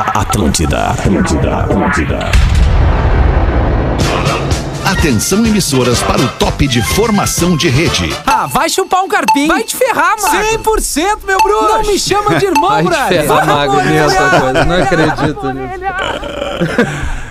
Atlântida, Atlântida, Atlântida. Atenção emissoras para o top de formação de rede. Ah, vai chupar um carpinho. Vai te ferrar, mano. 100%, meu bruxo. Não me chama de irmão, Vai te brother. ferrar, Mago, nessa coisa. Não acredito nisso.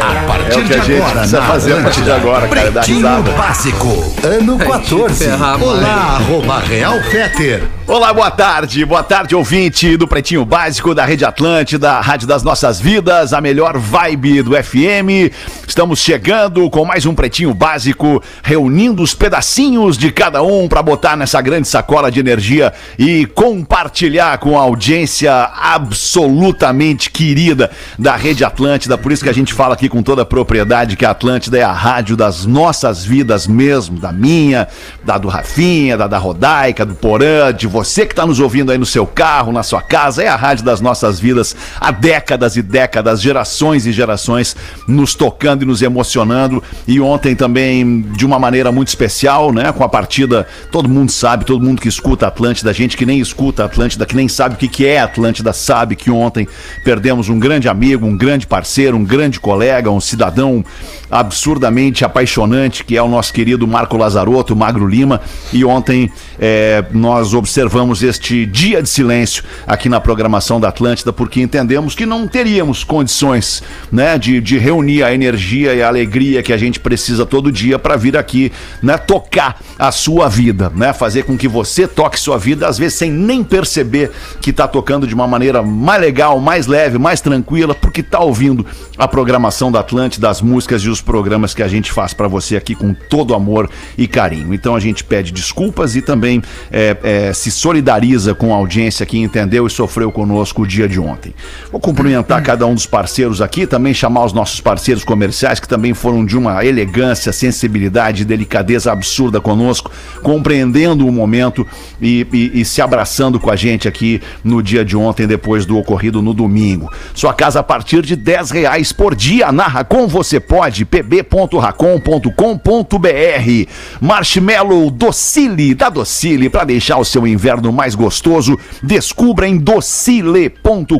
A partir É o que a gente agora, precisa na fazer a partir de Atlântida, agora, cara, risada. Básico, ano 14. ferrar, Olá, arroba Real Feter. Olá, boa tarde, boa tarde, ouvinte do Pretinho Básico da Rede Atlântida, a Rádio das Nossas Vidas, a melhor vibe do FM. Estamos chegando com mais um Pretinho Básico, reunindo os pedacinhos de cada um para botar nessa grande sacola de energia e compartilhar com a audiência absolutamente querida da Rede Atlântida. Por isso que a gente fala aqui com toda a propriedade que a Atlântida é a rádio das nossas vidas mesmo, da minha, da do Rafinha, da da Rodaica, do Porã, de você que está nos ouvindo aí no seu carro, na sua casa, é a rádio das nossas vidas há décadas e décadas, gerações e gerações nos tocando e nos emocionando. E ontem também, de uma maneira muito especial, né? Com a partida, todo mundo sabe, todo mundo que escuta a Atlântida, gente que nem escuta a Atlântida, que nem sabe o que, que é a Atlântida, sabe que ontem perdemos um grande amigo, um grande parceiro, um grande colega, um cidadão cidadão absurdamente apaixonante, que é o nosso querido Marco Lazarotto, Magro Lima. E ontem eh, nós observamos este dia de silêncio aqui na programação da Atlântida, porque entendemos que não teríamos condições né, de, de reunir a energia e a alegria que a gente precisa todo dia para vir aqui né, tocar a sua vida, né, fazer com que você toque sua vida, às vezes sem nem perceber que está tocando de uma maneira mais legal, mais leve, mais tranquila, porque está ouvindo a programação da Atlântida, as músicas e os programas que a gente faz para você aqui com todo amor e carinho. Então a gente pede desculpas e também é, é, se solidariza com a audiência que entendeu e sofreu conosco o dia de ontem. Vou cumprimentar cada um dos parceiros aqui, também chamar os nossos parceiros comerciais que também foram de uma elegância, sensibilidade e delicadeza absurda conosco, compreendendo o momento e, e- e se abraçando com a gente aqui no dia de ontem, depois do ocorrido no domingo. Sua casa a partir de 10 reais por dia. Na Racon você pode, pb.racon.com.br. Marshmallow Docile, da Docile, para deixar o seu inverno mais gostoso. Descubra em docile.com.br.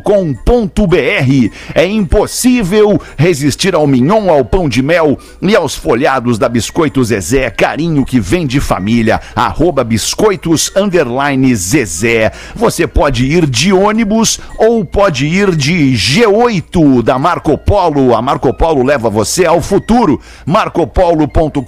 É impossível resistir ao mignon, ao pão de mel e aos folhados da Biscoito Zezé. Carinho que vem de família. Arroba biscoitos underline Zezé. Você pode ir de ônibus ou pode ir de G8 da Marco Polo. A Marco Polo leva você ao futuro. marcopolo.com.br.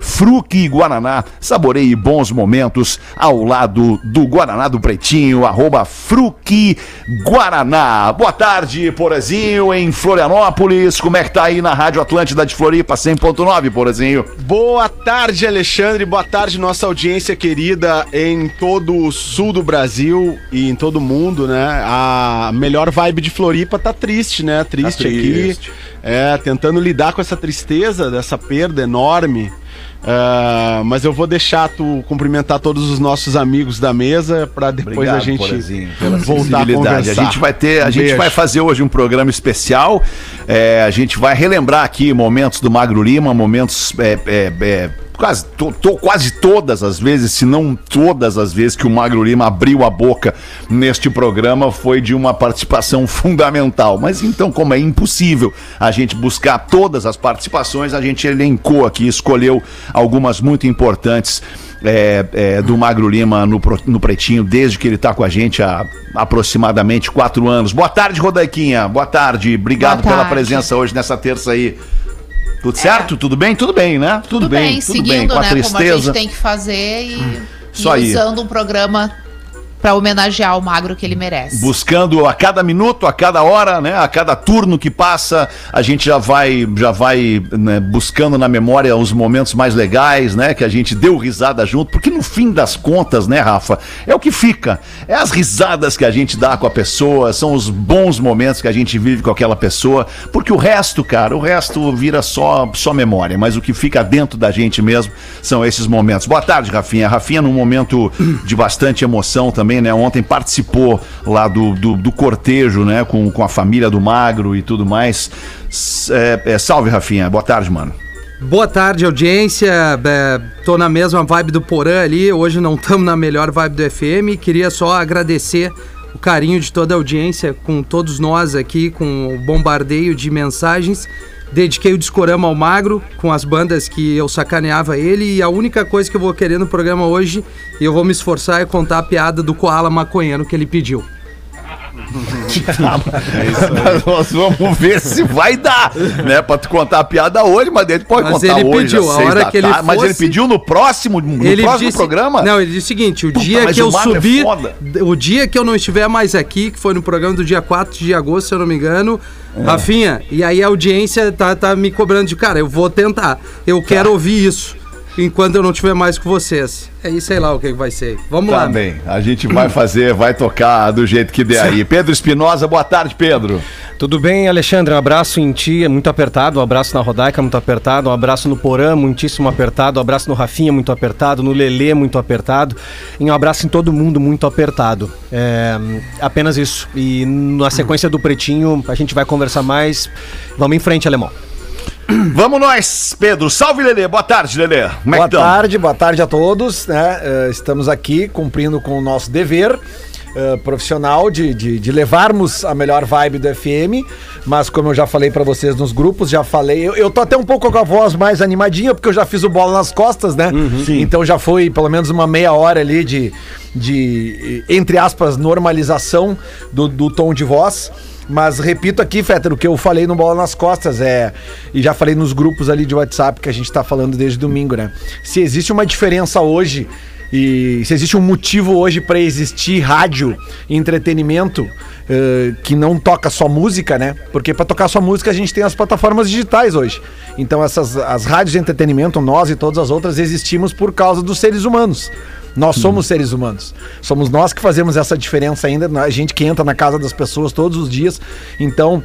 Fruque Guaraná. Saboreie bons momentos ao lado do Guaraná do Pretinho. Arroba Fruque Guaraná. Boa tarde, Porazinho, em Florianópolis. Como é que tá aí na Rádio Atlântida de Floripa 100.9, Porazinho? Boa tarde, Alexandre. Boa tarde, nossa audiência querida em todo o sul do Brasil e em todo o mundo, né? A melhor vibe de Floripa tá triste, né? Triste, triste. aqui. É, tentando lidar com essa tristeza, dessa perda enorme. Ah, mas eu vou deixar tu cumprimentar todos os nossos amigos da mesa para depois a gente Porazinho, voltar a conversar. A gente vai ter, a Um gente beijo. vai fazer hoje um programa especial. É, a gente vai relembrar aqui momentos do Magro Lima, momentos é, é, é, quase, to- to- quase todas as vezes, se não todas as vezes que o Magro Lima abriu a boca neste programa foi de uma participação fundamental. Mas então, como é impossível a gente buscar todas as participações, a gente elencou aqui, escolheu algumas muito importantes é, é, do Magro Lima no, no Pretinho, desde que ele está com a gente há aproximadamente quatro anos. Boa tarde, Rodaiquinha. Boa tarde. Obrigado Boa pela tarde. presença hoje nessa terça aí. Tudo certo? Tudo bem? Tudo bem, né? Tudo, Tudo bem, tudo seguindo, bem. Com a né, como a tristeza. gente tem que fazer e, Isso e aí. usando um programa pra homenagear o magro que ele merece. buscando a cada minuto, a cada hora, né, a cada turno que passa, a gente já vai, já vai né, buscando na memória os momentos mais legais, né, que a gente deu risada junto, porque no fim das contas, né, Rafa, é o que fica, é as risadas que a gente dá com a pessoa, são os bons momentos que a gente vive com aquela pessoa, porque o resto, cara, o resto vira só, só memória, mas o que fica dentro da gente mesmo são esses momentos. Boa tarde, Rafinha. Rafinha num momento de bastante emoção também, né? Ontem participou lá do, do, do cortejo, né? Com, com a família do Magro e tudo mais. É, é, salve, Rafinha. Boa tarde, mano. Boa tarde, audiência. É, tô na mesma vibe do Porã ali. Hoje não estamos na melhor vibe do FM. Queria só agradecer o carinho de toda a audiência com todos nós aqui, com o bombardeio de mensagens. Dediquei o Discorama ao Magro, com as bandas que eu sacaneava ele. E a única coisa que eu vou querer no programa hoje, e eu vou me esforçar, é contar a piada do Koala Maconheiro que ele pediu. Nós vamos ver se vai dar, né? Pra tu contar a piada hoje, mas ele pode Mas contar ele hoje. pediu, a hora que ele tarde. Mas ele fosse- pediu no próximo, no ele próximo disse, programa? Não, ele disse o seguinte: o Puta, dia que eu é subir. foda. o dia que eu não estiver mais aqui, que foi no programa do dia 4 de agosto, se eu não me engano, Rafinha, e aí a audiência tá, tá me cobrando de cara, eu vou tentar. Eu Tá. quero ouvir isso enquanto eu não estiver mais com vocês. Aí sei lá o que vai ser. Vamos Tá lá. bem, a gente vai fazer, vai tocar do jeito que der aí. Pedro Espinosa, boa tarde, Pedro. Tudo bem, Alexandre? Um abraço em ti, é muito apertado. Um abraço na Rodaica, muito apertado. Um abraço no Porã, muitíssimo apertado. Um abraço no Rafinha, muito apertado. No Lelê, muito apertado. E um abraço em todo mundo, muito apertado. É, apenas isso. E na sequência do Pretinho, a gente vai conversar mais. Vamos em frente, Alemão. Vamos nós, Pedro. Salve, Lelê. Boa tarde, Lelê. Como é Boa tarde, boa tarde a todos. Né? Eh, estamos aqui cumprindo com o nosso dever eh, profissional de, de, de levarmos a melhor vibe do FM. Mas como eu já falei pra vocês nos grupos, já falei. Eu, eu tô até um pouco com a voz mais animadinha, porque eu já fiz o bola nas costas, né? então já foi pelo menos uma meia hora ali de, de entre aspas, normalização do, do tom de voz. Mas repito aqui, Fetter, o que eu falei no Bola nas Costas é. E já falei nos grupos ali de WhatsApp que a gente tá falando desde domingo, né? Se existe uma diferença hoje e se existe um motivo hoje para existir rádio e entretenimento eh, que não toca só música, né? Porque para tocar só música a gente tem as plataformas digitais hoje. Então essas as rádios de entretenimento, nós e todas as outras existimos por causa dos seres humanos. Nós somos seres humanos. Somos nós que fazemos essa diferença ainda. A gente que entra na casa das pessoas todos os dias. Então,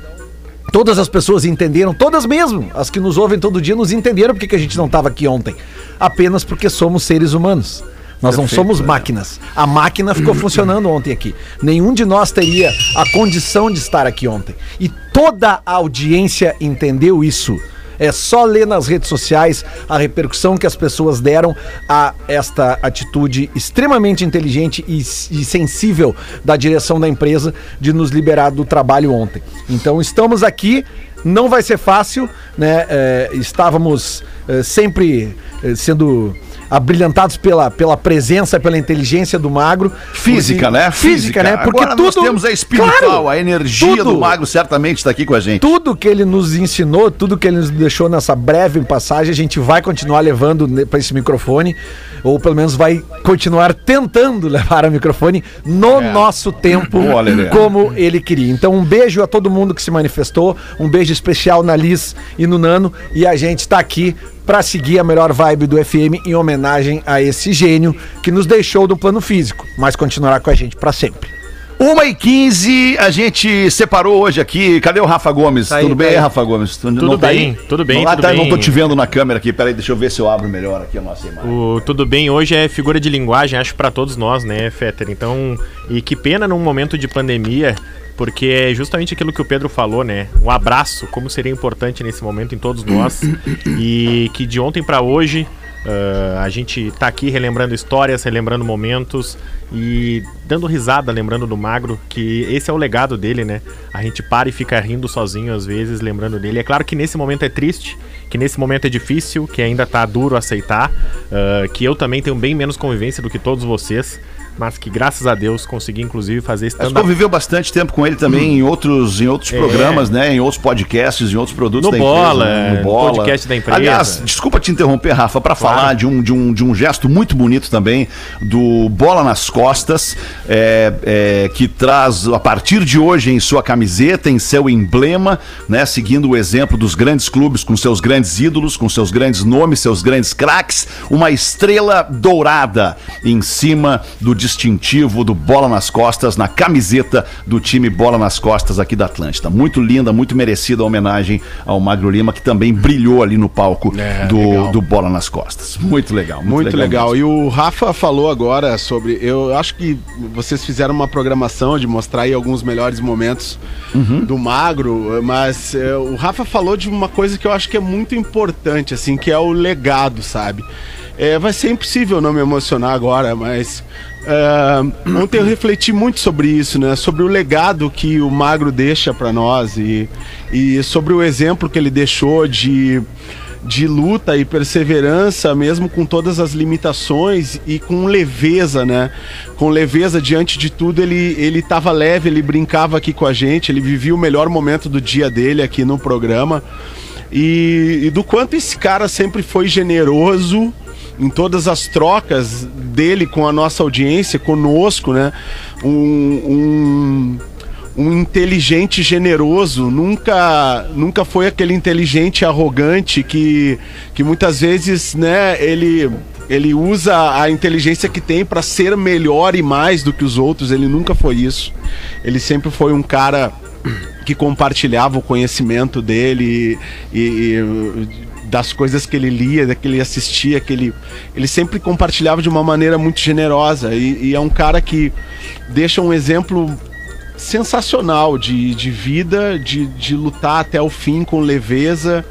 todas as pessoas entenderam, todas mesmo, as que nos ouvem todo dia, nos entenderam porque que a gente não estava aqui ontem. Apenas porque somos seres humanos. Nós não somos máquinas. A máquina ficou funcionando ontem aqui. Nenhum de nós teria a condição de estar aqui ontem. E toda a audiência entendeu isso. É só ler nas redes sociais a repercussão que as pessoas deram a esta atitude extremamente inteligente e, e sensível da direção da empresa de nos liberar do trabalho ontem. Então estamos aqui, não vai ser fácil, né? É, estávamos é, sempre é, sendo abrilhantados pela, pela presença, pela inteligência do magro. Física, Porque- né? Física, né? Porque Agora tudo nós temos a espiritual, Claro, a energia tudo. do Mago certamente está aqui com a gente. tudo que ele nos ensinou, tudo que ele nos deixou nessa breve passagem, a gente vai continuar levando para esse microfone, ou pelo menos vai continuar tentando levar o microfone no nosso tempo, Boa, como ele queria. Então, um beijo a todo mundo que se manifestou, um beijo especial na Liz e no Nano, e a gente está aqui para seguir a melhor vibe do FM em homenagem a esse gênio que nos deixou do plano físico, mas continuará com a gente para sempre. 1 e 15 a gente separou hoje aqui. Cadê o Rafa Gomes? Tá aí, tudo tá bem, aí. Rafa Gomes? Tu Tudo não tá bem, tudo bem, Não, tudo tá, bem. não tô te vendo na câmera aqui. Peraí, deixa eu ver se eu abro melhor aqui a nossa imagem. O tudo bem hoje é figura de linguagem, acho pra todos nós, né, Fetter? Então, e que pena num momento de pandemia, porque é justamente aquilo que o Pedro falou, né? Um abraço, como seria importante nesse momento em todos nós. e que de ontem pra hoje ah, a gente tá aqui relembrando histórias, relembrando momentos e dando risada, lembrando do Magro, que esse é o legado dele, né? A gente para e fica rindo sozinho às vezes, lembrando dele. É claro que nesse momento é triste, que nesse momento é difícil, que ainda tá duro aceitar, ah, que eu também tenho bem menos convivência do que todos vocês, mas que graças a Deus consegui inclusive fazer stand-up conviveu bastante tempo com ele também em outros, em outros É. programas, né? Em outros podcasts, em outros produtos No da Bola, né? no podcast da empresa. Aliás, desculpa te interromper, Rafa, para Claro. falar de um, de, um, de um gesto muito bonito também do Bola nas Costas, é, é, que traz a partir de hoje em sua camiseta, em seu emblema, né? Seguindo o exemplo dos grandes clubes com seus grandes ídolos, com seus grandes nomes, seus grandes craques, uma estrela dourada em cima do distintivo do Bola nas Costas na camiseta do time Bola nas Costas aqui da Atlântida. Muito linda, muito merecida a homenagem ao Magro Lima, que também brilhou ali no palco É, do, legal. do Bola nas Costas. Muito legal, muito, Muito legal. mesmo. E o Rafa falou agora sobre. Eu acho que vocês fizeram uma programação de mostrar aí alguns melhores momentos Uhum. do Magro, mas é, o Rafa falou de uma coisa que eu acho que é muito importante, assim, que é o legado, sabe? É, vai ser impossível não me emocionar agora, mas. É, ontem eu refleti muito sobre isso, né? Sobre o legado que o Magro deixa pra nós e, e sobre o exemplo que ele deixou de de luta e perseverança, mesmo com todas as limitações e com leveza, né? Com leveza diante de tudo, ele ele tava leve, ele brincava aqui com a gente, ele vivia o melhor momento do dia dele aqui no programa. E, e do quanto esse cara sempre foi generoso em todas as trocas dele com a nossa audiência, conosco, né? Um, um um inteligente generoso, nunca nunca foi aquele inteligente arrogante que, que muitas vezes, né, ele ele usa a inteligência que tem para ser melhor e mais do que os outros, ele nunca foi isso. Ele sempre foi um cara que compartilhava o conhecimento dele e, e das coisas que ele lia, que ele assistia, que ele, ele sempre compartilhava de uma maneira muito generosa e, e é um cara que deixa um exemplo sensacional de, de vida, de, de lutar até o fim com leveza.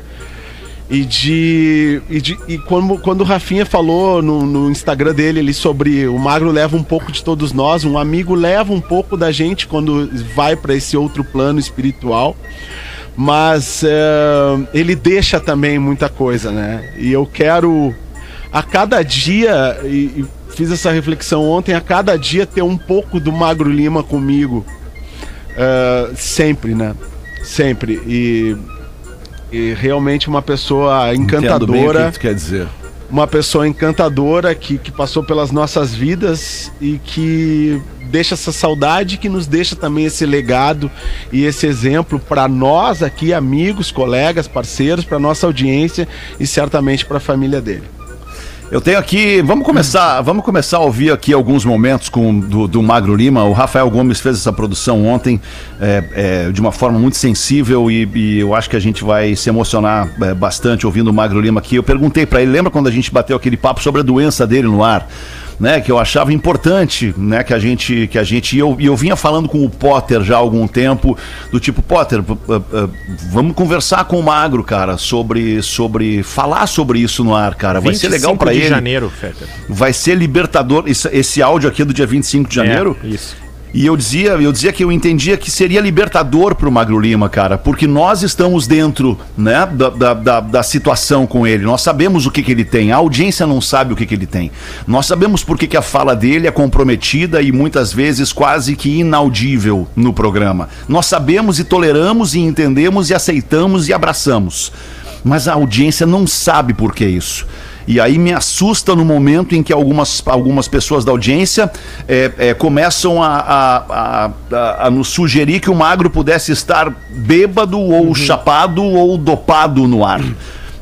E de. E, de, e quando, quando o Rafinha falou no, no Instagram dele ali sobre o magro leva um pouco de todos nós, um amigo leva um pouco da gente quando vai para esse outro plano espiritual. Mas eh, ele deixa também muita coisa, né? E eu quero a cada dia, e, e fiz essa reflexão ontem, a cada dia ter um pouco do Magro Lima comigo. Eh, sempre, né? Sempre. E, e realmente uma pessoa Entendo bem o encantadora que tu quer dizer. Uma pessoa encantadora que, que passou pelas nossas vidas e que deixa essa saudade, que nos deixa também esse legado e esse exemplo para nós aqui, amigos, colegas, parceiros, para nossa audiência e certamente para a família dele. Eu tenho aqui, vamos começar, vamos começar a ouvir aqui alguns momentos com do, do Magro Lima. O Rafael Gomes fez essa produção ontem é, é, de uma forma muito sensível e, e eu acho que a gente vai se emocionar é, bastante ouvindo o Magro Lima aqui. Eu perguntei para ele, lembra quando a gente bateu aquele papo sobre a doença dele no ar? Né, que eu achava importante, né, que a gente, que a gente, e eu, e eu vinha falando com o Potter já há algum tempo, do tipo, Potter, vamos conversar com o Magro, cara, sobre, sobre, falar sobre isso no ar, cara, vai ser legal 25 para de ele. janeiro, Fetter. Vai ser libertador. Esse, esse áudio aqui é do dia 25 de janeiro. É, isso. E eu dizia, eu dizia que eu entendia que seria libertador pro Magro Lima, cara, porque nós estamos dentro, né, da, da, da, da situação com ele. Nós sabemos o que, que ele tem. A audiência não sabe o que, que ele tem. Nós sabemos por que, que a fala dele é comprometida e muitas vezes quase que inaudível no programa. Nós sabemos e toleramos e entendemos e aceitamos e abraçamos. Mas a audiência não sabe por que isso. E aí me assusta no momento em que algumas, algumas pessoas da audiência é, é, começam a, a, a, a- nos sugerir que o magro pudesse estar bêbado ou chapado ou dopado no ar.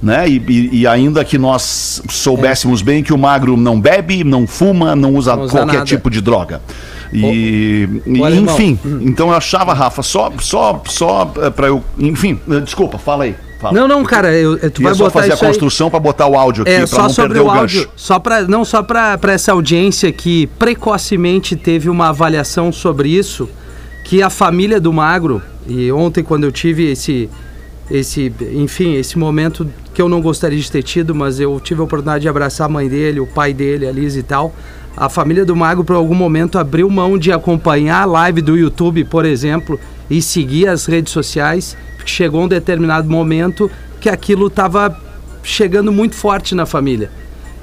Né? E, e- e ainda que nós soubéssemos bem que o magro não bebe, não fuma, não usa, Não usa qualquer nada. tipo de droga. E, e, Ô, alemão. enfim, então eu achava, Rafa, só, só, só eh, pra eu. Enfim, eh, desculpa, fala aí. Fala. Não, não, cara, eu, tu vai só botar fazer a construção pra botar o áudio aqui, É, só não perder o o áudio, gancho. só para não só para essa audiência que precocemente teve uma avaliação sobre isso, que a família do Magro e ontem quando eu tive esse esse, enfim, esse momento que eu não gostaria de ter tido, mas eu tive a oportunidade de abraçar a mãe dele, o pai dele, a Liz e tal. A família do Magro por algum momento abriu mão de acompanhar a live do YouTube, por exemplo, e seguir as redes sociais, porque chegou um determinado momento que aquilo estava chegando muito forte na família.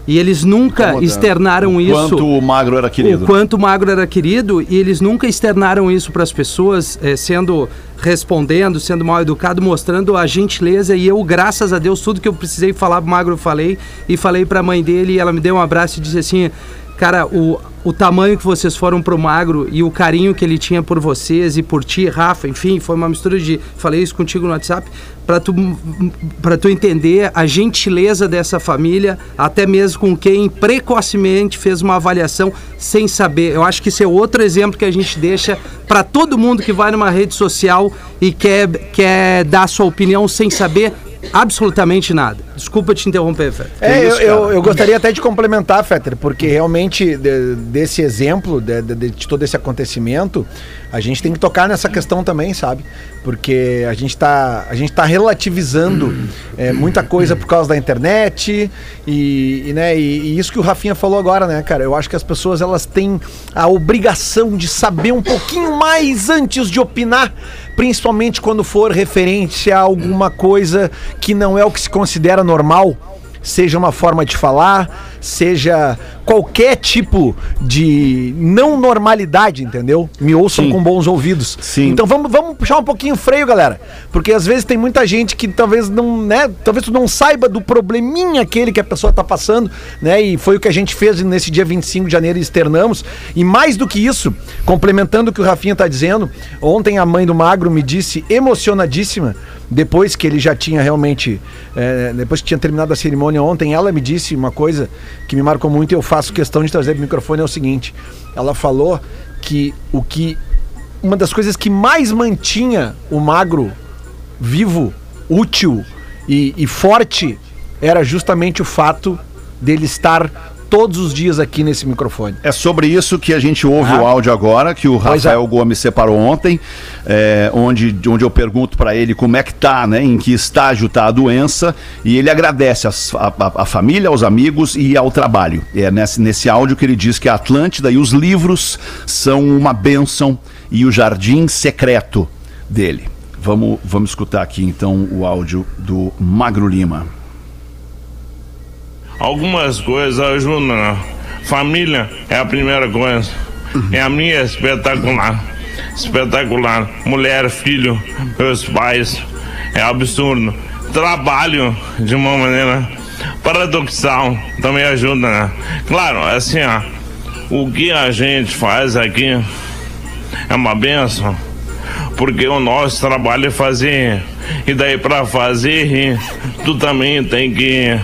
E eles nunca Incomodando. externaram isso. Quanto o magro era querido. O quanto o magro era querido e eles nunca externaram isso para as pessoas, eh, sendo respondendo, sendo mal educado, mostrando a gentileza e eu, graças a Deus, tudo que eu precisei falar pro magro eu falei e falei para a mãe dele e ela me deu um abraço e disse assim: Cara, o, o tamanho que vocês foram pro Magro e o carinho que ele tinha por vocês e por ti, Rafa, enfim, foi uma mistura de. Falei isso contigo no WhatsApp, para tu, pra tu entender a gentileza dessa família, até mesmo com quem precocemente fez uma avaliação sem saber. Eu acho que isso é outro exemplo que a gente deixa para todo mundo que vai numa rede social e quer, quer dar sua opinião sem saber absolutamente nada. Desculpa te interromper, Fé. É, eu, eu, eu gostaria até de complementar, Fetter, porque realmente de- desse exemplo, de, de- de todo esse acontecimento, a gente tem que tocar nessa questão também, sabe? Porque a gente tá, a gente tá relativizando é, muita coisa por causa da internet e, e, né, e, e isso que o Rafinha falou agora, né, cara? Eu acho que as pessoas elas têm a obrigação de saber um pouquinho mais antes de opinar, principalmente quando for referente a alguma coisa que não é o que se considera normal seja uma forma de falar, seja qualquer tipo de não normalidade, entendeu? Me ouçam Sim. com bons ouvidos. Sim. Então vamos, vamos puxar um pouquinho o freio, galera. Porque às vezes tem muita gente que talvez não, né? Talvez tu não saiba do probleminha aquele que a pessoa tá passando, né? E foi o que a gente fez nesse dia 25 de janeiro e externamos. E mais do que isso, complementando o que o Rafinha tá dizendo, ontem a mãe do Magro me disse emocionadíssima depois que ele já tinha realmente, é, depois que tinha terminado a cerimônia ontem, ela me disse uma coisa que me marcou muito e eu faço questão de trazer pro microfone é o seguinte: ela falou que o que uma das coisas que mais mantinha o magro vivo, útil e, e forte era justamente o fato dele estar todos os dias aqui nesse microfone. É sobre isso que a gente ouve Ah. o áudio agora, que o Pois Rafael é. Gomes separou ontem, é, onde, onde eu pergunto para ele como é que tá, né, em que estágio tá a doença, e ele agradece as- a, a- a família, aos amigos e ao trabalho. É nesse, nesse áudio que ele diz que a Atlântida e os livros são uma bênção e o jardim secreto dele. Vamos, vamos escutar aqui então o áudio do Magro Lima. Algumas coisas ajudam. né? Família é a primeira coisa. E a minha é espetacular. Espetacular. Mulher, filho, meus pais. É absurdo. Trabalho de uma maneira paradoxal também ajuda, né? Claro, assim, ó. O que a gente faz aqui é uma benção. Porque o nosso trabalho é fazer. E daí pra fazer tu também tem que.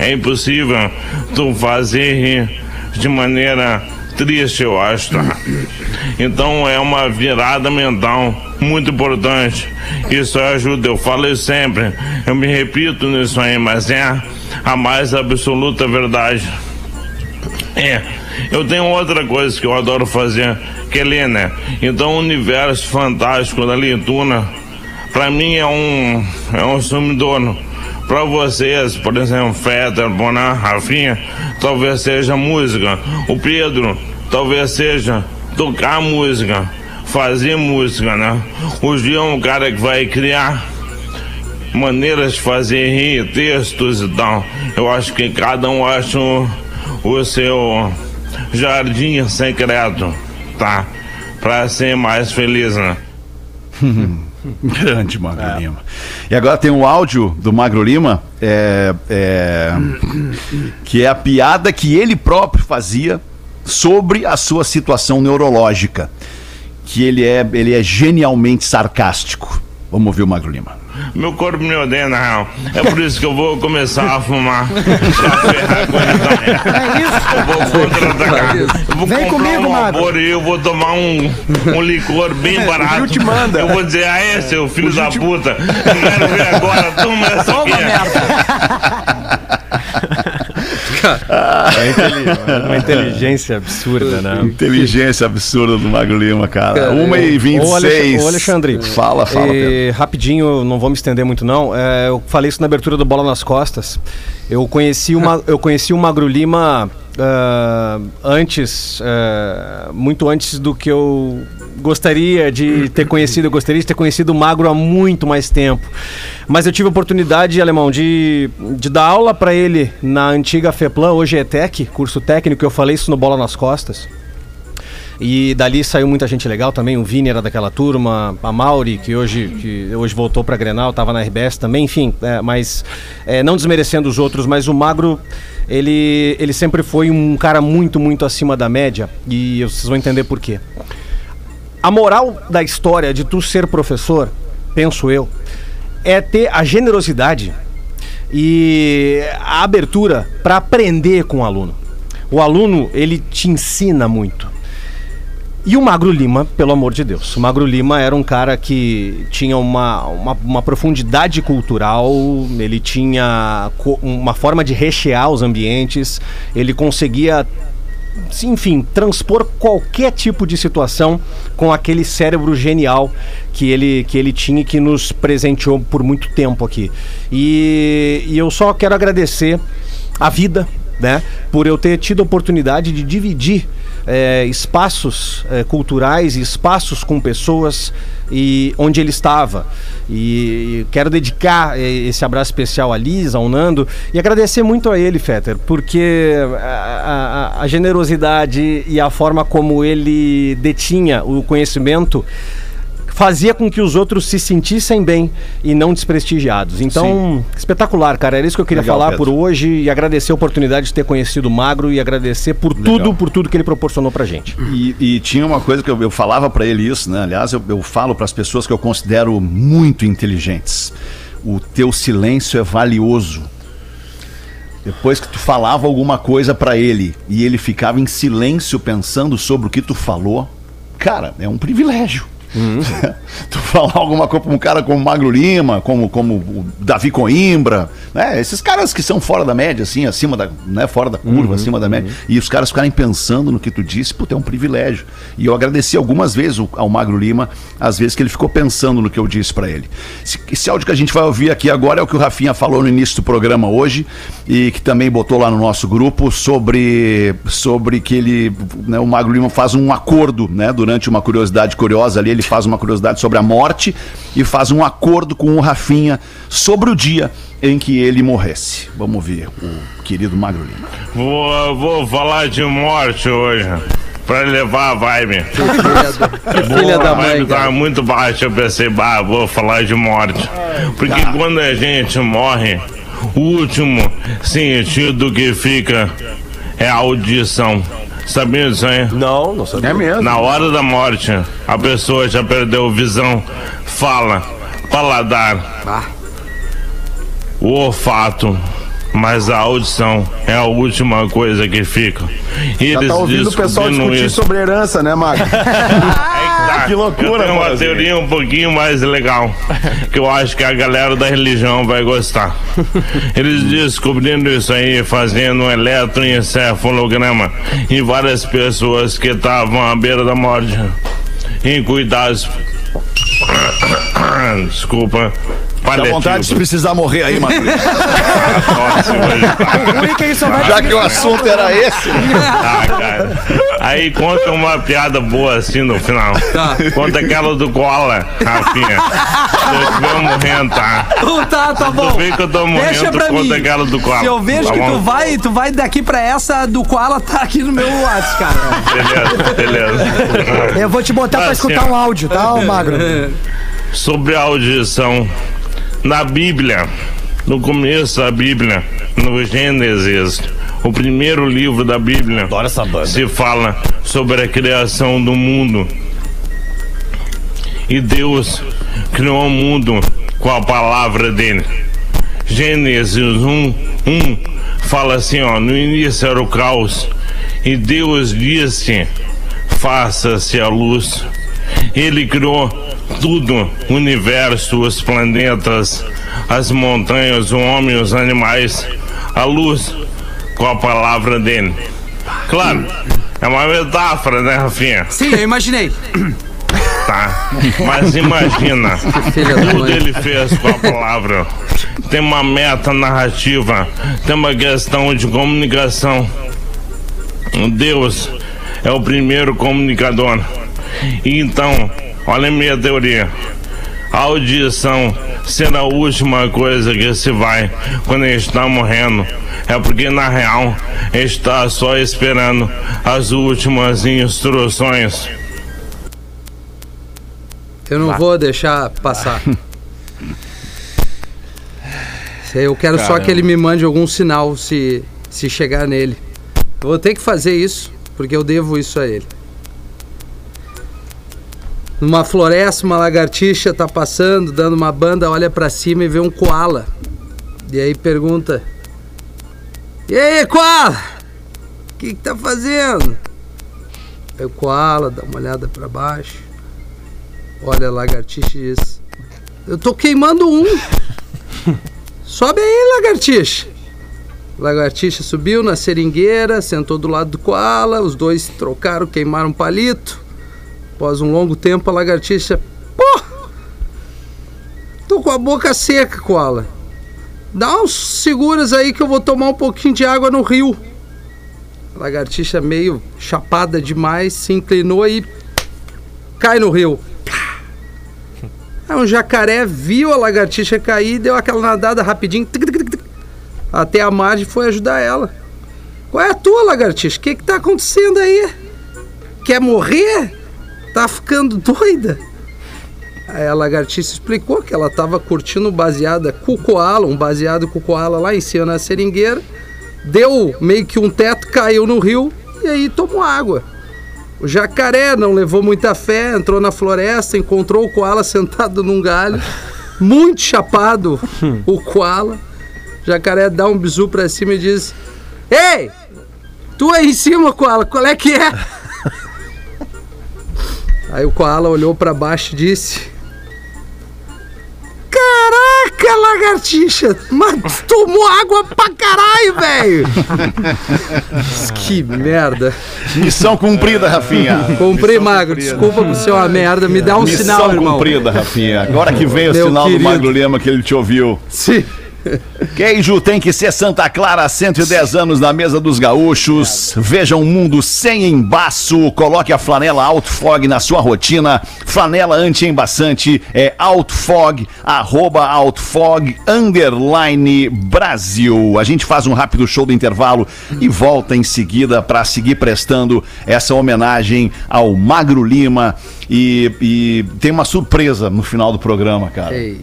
É impossível tu fazer de maneira triste, eu acho. Então é uma virada mental muito importante. Isso ajuda, eu falo sempre. Eu me repito nisso aí, mas é a mais absoluta verdade. É, eu tenho outra coisa que eu adoro fazer, que é ler, né? Então o universo fantástico da leitura, pra mim é um, é um sumidouro. Pra vocês, por exemplo, Fetter, Bonan, Rafinha, talvez seja música. O Pedro, talvez seja tocar música, fazer música, né? O Gil é um cara que vai criar maneiras de fazer rir, textos e tal. Eu acho que cada um acha o, o seu jardim secreto, tá? Pra ser mais feliz, né? Grande Magro Lima. E agora tem um áudio do Magro Lima, é, é, que é a piada que ele próprio fazia sobre a sua situação neurológica. Que ele é, ele é genialmente sarcástico. Vamos ouvir o Magro Lima. Meu corpo me odeia, na real. É por isso que eu vou começar a fumar. pra ferrar com ele também. Eu vou contra-atacar. Eu vou Vem comprar comigo, um amor e eu vou tomar um, um licor bem barato. Gil te manda. Eu vou dizer, ah, é, seu filho da puta. Eu quero ver agora. Toma essa aqui. É uma inteligência absurda, né? Inteligência absurda do Magro Lima, cara. Cara, 1 e Ô, 26 Alex- ô, Alexandre, Fala, fala, Pedro. e, rapidinho, não vou me estender muito não. É, eu falei isso na abertura do Bola nas Costas. Eu conheci uma, eu conheci o Magro Lima ah, antes, ah, muito antes do que eu gostaria de ter conhecido. Gostaria de ter conhecido o Magro há muito mais tempo. Mas eu tive a oportunidade, alemão, de, de dar aula para ele na antiga FEPLAN, hoje é TEC, curso técnico. Eu falei isso no Bola nas Costas. E dali saiu muita gente legal também. O Vini era daquela turma, a Mauri, que hoje, que hoje voltou pra Grenal, tava na RBS também, enfim. é, mas é, não desmerecendo os outros, mas o Magro, ele, ele sempre foi um cara muito, muito acima da média. E vocês vão entender por quê. A moral da história de tu ser professor, penso eu, é ter a generosidade e a abertura para aprender com o aluno. O aluno, ele te ensina muito. E o Magro Lima, pelo amor de Deus. O Magro Lima era um cara que tinha uma, uma, uma profundidade cultural, ele tinha uma forma de rechear os ambientes, ele conseguia enfim, transpor qualquer tipo de situação com aquele cérebro genial que ele, que ele tinha e que nos presenteou por muito tempo aqui. E, e eu só quero agradecer a vida, né, por eu ter tido a oportunidade de dividir eh, espaços eh, culturais e espaços com pessoas e onde ele estava. E, quero dedicar eh, esse abraço especial a Lisa, ao Nando e agradecer muito a ele, Fetter, porque a, a- a generosidade e a forma como ele detinha o conhecimento fazia com que os outros se sentissem bem e não desprestigiados. Então, espetacular, cara. Era isso que eu queria Legal, falar Pedro. por hoje e agradecer a oportunidade de ter conhecido o Magro e agradecer por tudo, por tudo que ele proporcionou pra gente. E, e tinha uma coisa que eu, eu falava pra ele isso, né? Aliás, eu, eu falo pras pessoas que eu considero muito inteligentes. O teu silêncio é valioso. Depois que tu falava alguma coisa pra ele e ele ficava em silêncio pensando sobre o que tu falou, cara, é um privilégio. tu falar alguma coisa pra um cara como Magro Lima, como, como o Davi Coimbra, né? Esses caras que são fora da média, assim, acima da, né? Fora da curva, acima da média. E os caras ficarem pensando no que tu disse, puta, é um privilégio. E eu agradeci algumas vezes ao Magro Lima, às vezes que ele ficou pensando no que eu disse pra ele. Esse, esse áudio que a gente vai ouvir aqui agora é o que o Rafinha falou no início do programa hoje e que também botou lá no nosso grupo sobre, sobre que ele, né, o Magro Lima faz um acordo, né, durante uma curiosidade curiosa ali, ele faz uma curiosidade sobre a morte e faz um acordo com o Rafinha sobre o dia em que ele morresse. Vamos ver o querido Magro Lima. Vou, vou falar de morte hoje. Pra levar a vibe. Filha da a vibe mãe, tá muito baixa. Eu pensei, bah, vou falar de morte. Porque quando a gente morre, o último sentido que fica é a audição. Sabia disso aí? Não, não sabia. É mesmo. Na hora da morte, a pessoa já perdeu visão, fala, paladar, o olfato, mas a audição é a última coisa que fica. E Já eles tá ouvindo o pessoal discutir sobre herança, né, Mago? Que loucura, tenho uma Boazinha. teoria um pouquinho mais legal, que eu acho que a galera da religião vai gostar. Eles descobrindo isso aí, fazendo um eletroencefalograma em várias pessoas que estavam à beira da morte, em cuidados. Desculpa. Dá vontade de precisar morrer aí, tá- Já que o assunto era esse. Ah, cara. Aí conta uma piada boa assim no final. Conta aquela do Koala, Rafinha. Se eu estiver morrendo, tá? tá, tá bom. Tu vê que eu tô morrendo, Deixa pra conta mim. aquela do Koala. Se eu vejo tá que tu vai, tu vai daqui pra essa do Koala, tá aqui no meu WhatsApp, cara. Beleza, beleza. Eu vou te botar pra Tá escutar certo. um áudio, tá, ô Magro? Sobre a audição. Na Bíblia, no começo da Bíblia, no Gênesis, o primeiro livro da Bíblia, se fala sobre a criação do mundo. E Deus criou o mundo com a palavra dele. Gênesis 1, 1 fala assim, ó, no início era o caos, e Deus disse, faça-se a luz. Ele criou tudo, o universo, os planetas, as montanhas, o homem, os animais, a luz, com a palavra dele. Claro, é uma metáfora, né, Rafinha? Sim, eu imaginei. Tá. Mas imagina, tudo ele fez com a palavra. Tem uma meta narrativa, tem uma questão de comunicação. Deus é o primeiro comunicador. Então, olha a minha teoria. audição ser a última coisa que se vai quando está morrendo. É porque na real está só esperando as últimas instruções. Eu não vou deixar passar. Eu quero só que ele me mande algum sinal se, se chegar nele. Eu vou ter que fazer isso, porque eu devo isso a ele. Numa floresta, uma lagartixa tá passando, dando uma banda, olha pra cima e vê um koala. E aí pergunta: E aí, koala? O que, que tá fazendo? Aí o koala dá uma olhada pra baixo, olha a lagartixa e diz: Eu tô queimando um. Sobe aí, lagartixa. Lagartixa subiu na seringueira, sentou do lado do koala, os dois trocaram, queimaram um palito. Após um longo tempo, a lagartixa. Pô! Tô com a boca seca, koala. Dá uns seguras aí que eu vou tomar um pouquinho de água no rio. A lagartixa, meio chapada demais, se inclinou e cai no rio. Aí um jacaré viu a lagartixa cair, deu aquela nadada rapidinho, até a margem foi ajudar ela. Qual é a tua, lagartixa? O que que tá acontecendo aí? Quer morrer? Tá ficando doida? Aí a lagartixa explicou que ela tava curtindo baseada com koala, um baseado com koala lá em cima na seringueira. Deu meio que um teto, caiu no rio e aí tomou água. O jacaré não levou muita fé, entrou na floresta, encontrou o koala sentado num galho, muito chapado o koala. O jacaré dá um bisu pra cima e diz: Ei, tu aí em cima, koala, qual é que é? Aí o koala olhou pra baixo e disse: Caraca, lagartixa, mas tomou água pra caralho, velho! que merda. Missão cumprida, Rafinha. Comprei magro, desculpa por ser uma merda, me dá um Missão sinal, irmão. cumprida, Rafinha. Agora que vem o Meu sinal do querido. Magro Lema que ele te ouviu. Sim. Queijo tem que ser Santa Clara, 110 anos na mesa dos gaúchos. Veja um mundo sem embaço. Coloque a flanela Outfog na sua rotina. Flanela anti-embaçante é Outfog, arroba Outfog, underline Brasil. A gente faz um rápido show do intervalo e volta em seguida para seguir prestando essa homenagem ao Magro Lima. E, e tem uma surpresa no final do programa, cara. Ei.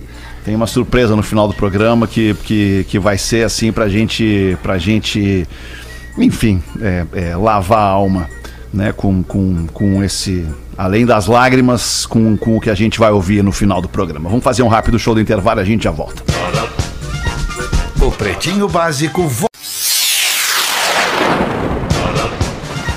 Tem uma surpresa no final do programa que, que, que vai ser assim pra gente, pra gente enfim, é, é, lavar a alma, né? Com, com, com esse. Além das lágrimas, com, com o que a gente vai ouvir no final do programa. Vamos fazer um rápido show do intervalo a gente já volta. O Pretinho Básico.